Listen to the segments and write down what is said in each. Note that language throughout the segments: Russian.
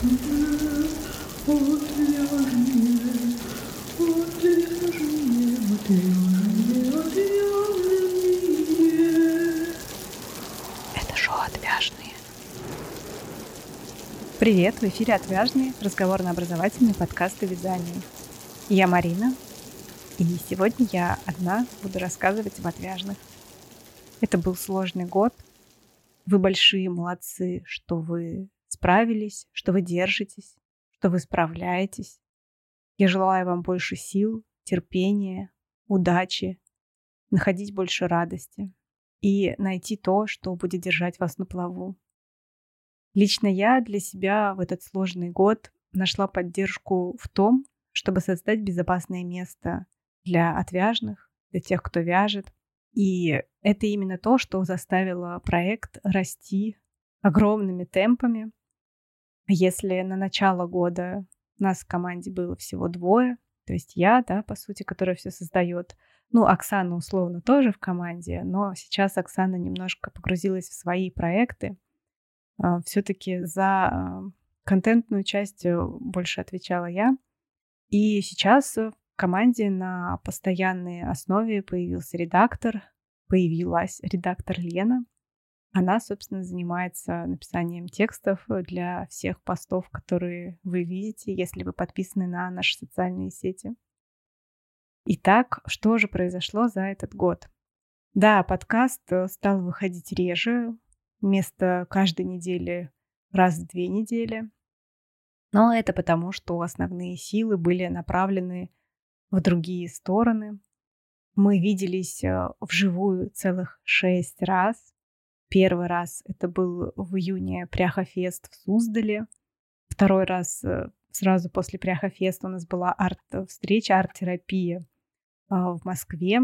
Это шоу «Отвяжные». Привет, в эфире «Отвяжные» разговорно-образовательный подкаст о вязании. Я Марина, и сегодня я одна буду рассказывать об отвяжных. Это был сложный год. Вы большие молодцы, что вы справились, что вы держитесь, что вы справляетесь. Я желаю вам больше сил, терпения, удачи, находить больше радости и найти то, что будет держать вас на плаву. Лично я для себя в этот сложный год нашла поддержку в том, чтобы создать безопасное место для отвяжных, для тех, кто вяжет. И это именно то, что заставило проект расти огромными темпами. Если на начало года нас в команде было всего двое, то есть я, да, по сути, которая все создает. Ну, Оксана условно тоже в команде, но сейчас Оксана немножко погрузилась в свои проекты. А, Все-таки за а, контентную часть э, больше отвечала я. И сейчас в команде на постоянной основе появился редактор, появилась редактор Лена. Она, собственно, занимается написанием текстов для всех постов, которые вы видите, если вы подписаны на наши социальные сети. Итак, что же произошло за этот год? Да, подкаст э, стал выходить реже, вместо каждой недели раз в две недели. Но это потому, что основные силы были направлены в другие стороны. Мы виделись э, вживую целых шесть раз. Первый раз это был в июне Пряхофест в Суздале. Второй раз э, сразу после Пряхофеста у нас была арт-встреча, арт-терапия а, в Москве.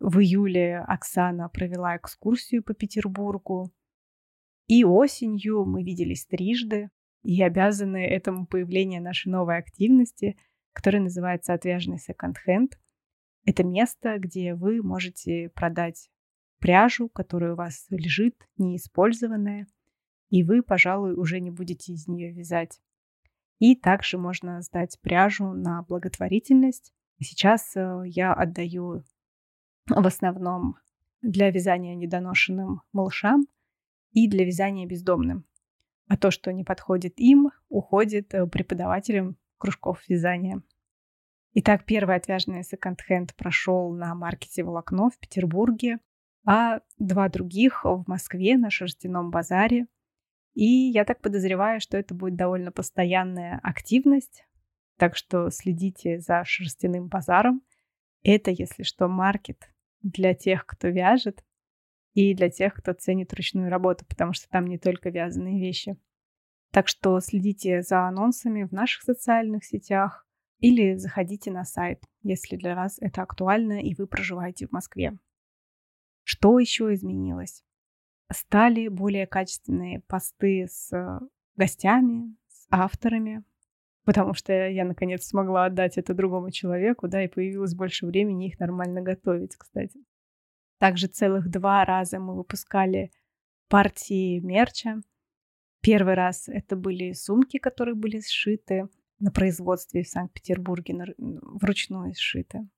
В июле Оксана провела экскурсию по Петербургу. И осенью мы виделись трижды и обязаны этому появлению нашей новой активности, которая называется «Отвяжный секонд-хенд». Это место, где вы можете продать пряжу, которая у вас лежит, неиспользованная, и вы, пожалуй, уже не будете из нее вязать. И также можно сдать пряжу на благотворительность. Сейчас э, я отдаю в основном для вязания недоношенным малышам и для вязания бездомным. А то, что не подходит им, уходит э, преподавателям кружков вязания. Итак, первый отвяжный секонд-хенд прошел на маркете «Волокно» в Петербурге, а два других в Москве на шерстяном базаре. И я так подозреваю, что это будет довольно постоянная активность, так что следите за шерстяным базаром. Это, если что, маркет для тех, кто вяжет, и для тех, кто ценит ручную работу, потому что там не только вязаные вещи. Так что следите за анонсами в наших социальных сетях или заходите на сайт, если для вас это актуально и вы проживаете в Москве. Что еще изменилось? Стали более качественные посты с э, гостями, с авторами, потому что я наконец смогла отдать это другому человеку, да, и появилось больше времени их нормально готовить, кстати. Также целых два раза мы выпускали партии мерча. Первый раз это были сумки, которые были сшиты на производстве в Санкт-Петербурге, вручную сшиты.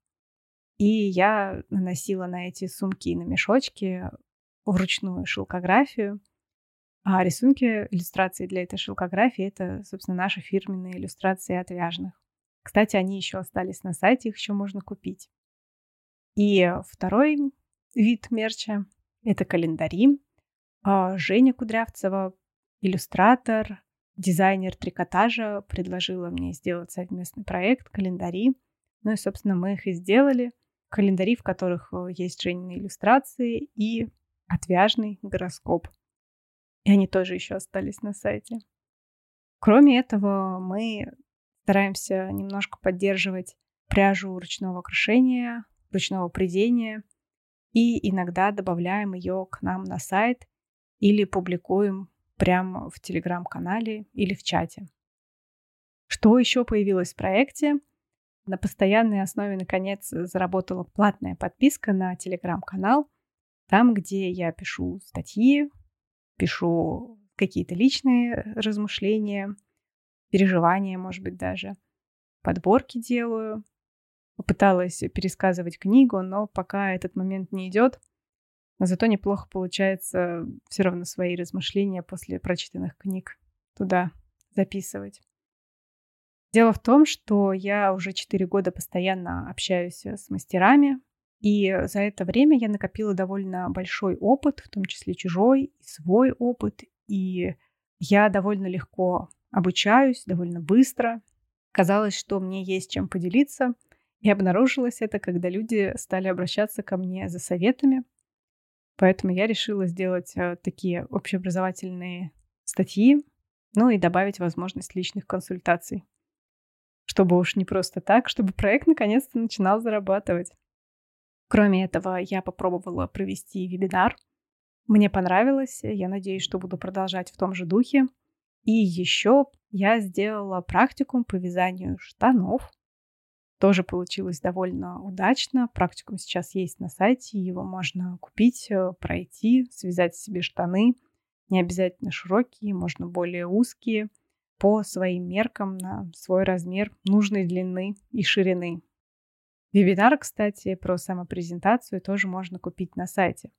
И я наносила на эти сумки и на мешочки вручную шелкографию. А рисунки, иллюстрации для этой шелкографии — это, собственно, наши фирменные иллюстрации отвяжных. Кстати, они еще остались на сайте, их еще можно купить. И второй вид мерча — это календари. А Женя Кудрявцева, иллюстратор, дизайнер трикотажа, предложила мне сделать совместный проект «Календари». Ну и, собственно, мы их и сделали. Календари, в которых э, есть Женины иллюстрации и отвяжный гороскоп — и они тоже еще остались на сайте. Кроме этого, мы стараемся немножко поддерживать пряжу ручного крушения, ручного придения, и иногда добавляем ее к нам на сайт или публикуем прямо в телеграм-канале или в чате. Что еще появилось в проекте? На постоянной основе, наконец, заработала платная подписка на телеграм-канал, там, где я пишу статьи, пишу какие-то личные размышления, переживания, может быть, даже. Подборки делаю. Попыталась пересказывать книгу, но пока этот момент не идет. Но зато неплохо получается все равно свои размышления после прочитанных книг туда записывать. Дело в том, что я уже 4 года постоянно общаюсь с мастерами, и за это время я накопила довольно большой опыт, в том числе чужой, и свой опыт, и я довольно легко обучаюсь, довольно быстро. Казалось, что мне есть чем поделиться, и обнаружилось это, когда люди стали обращаться ко мне за советами. Поэтому я решила сделать э, такие общеобразовательные статьи, ну и добавить возможность личных консультаций чтобы уж не просто так, чтобы проект наконец-то начинал зарабатывать. Кроме этого, я попробовала провести вебинар. Мне понравилось, я надеюсь, что буду продолжать в том же духе. И еще я сделала практикум по вязанию штанов. Тоже получилось довольно удачно. Практикум сейчас есть на сайте, его можно купить, э, пройти, связать себе штаны. Не обязательно широкие, можно более узкие – по своим меркам на свой размер нужной длины и ширины. Вебинар, кстати, про самопрезентацию тоже можно купить на сайте.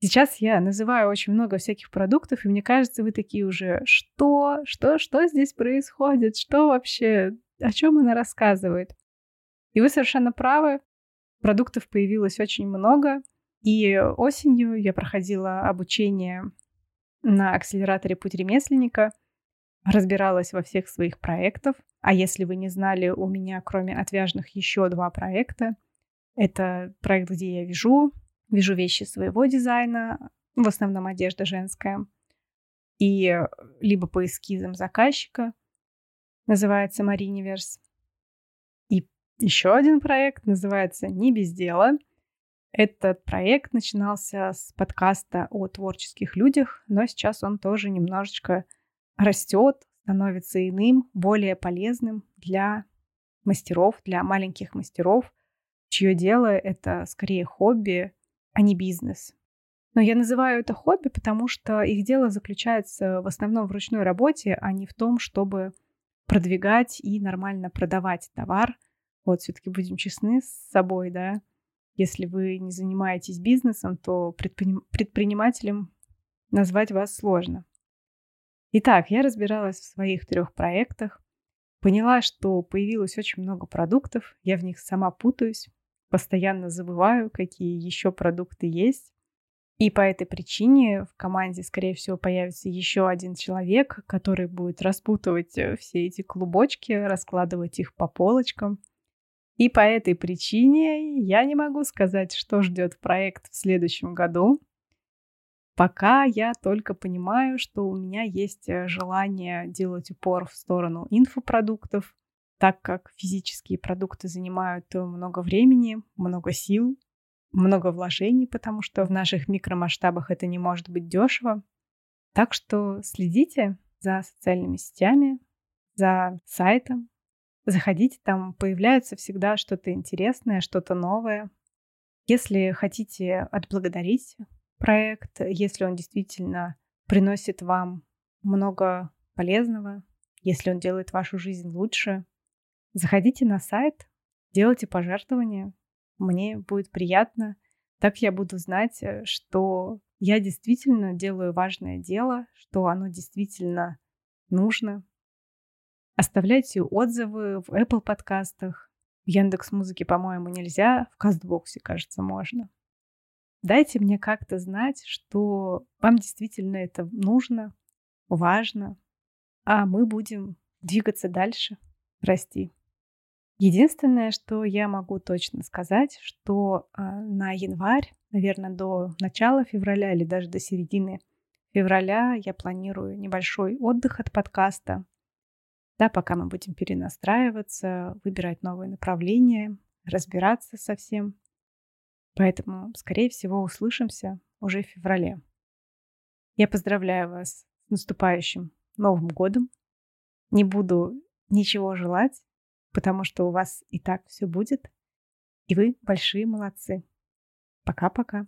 Сейчас я называю очень много всяких продуктов, и мне кажется, вы такие уже, что, что, что здесь происходит, что вообще, о чем она рассказывает. И вы совершенно правы, продуктов появилось очень много, и осенью я проходила обучение на акселераторе «Путь ремесленника», разбиралась во всех своих проектах. А если вы не знали, у меня кроме отвяжных еще два проекта. Это проект, где я вяжу, вяжу вещи своего дизайна, в основном одежда женская, и либо по эскизам заказчика, называется Мариниверс. И еще один проект называется «Не без дела». Этот проект начинался с подкаста о творческих людях, но сейчас он тоже немножечко растет, становится иным, более полезным для мастеров, для маленьких мастеров, чье дело это скорее хобби, а не бизнес. Но я называю это хобби, потому что их дело заключается в основном в ручной работе, а не в том, чтобы продвигать и нормально продавать товар. Вот все-таки будем честны с собой, да. Если вы не занимаетесь бизнесом, то предприним... предпринимателем назвать вас сложно. Итак, я разбиралась в своих трех проектах, поняла, что появилось очень много продуктов, я в них сама путаюсь, постоянно забываю, какие еще продукты есть. И по этой причине в команде, скорее всего, появится еще один человек, который будет распутывать э, все эти клубочки, раскладывать их по полочкам. И по этой причине я не могу сказать, что ждет проект в следующем году. Пока я только понимаю, что у меня есть э, желание делать упор в сторону инфопродуктов, так как физические продукты занимают много времени, много сил, много вложений, потому что в наших микромасштабах это не может быть дешево. Так что следите за социальными сетями, за сайтом, заходите, там появляется всегда что-то интересное, что-то новое. Если хотите отблагодарить проект, если он действительно приносит вам много полезного, если он делает вашу жизнь лучше, заходите на сайт, делайте пожертвования. Мне будет приятно. Так я буду знать, э, что я действительно делаю важное дело, что оно действительно нужно. Оставляйте отзывы в Apple подкастах. В Яндекс Музыке, по-моему, нельзя. В Кастбоксе, кажется, можно. Дайте мне как-то знать, что вам действительно это нужно, важно, а мы будем двигаться дальше, расти. Единственное, что я могу точно сказать, что э, на январь, наверное, до начала февраля или даже до середины февраля я планирую небольшой отдых от подкаста. Да, пока мы будем перенастраиваться, выбирать новые направления, разбираться со всем. Поэтому, скорее всего, услышимся уже в феврале. Я поздравляю вас с наступающим Новым годом. Не буду ничего желать, потому что у вас и так все будет. И вы большие молодцы. Пока-пока.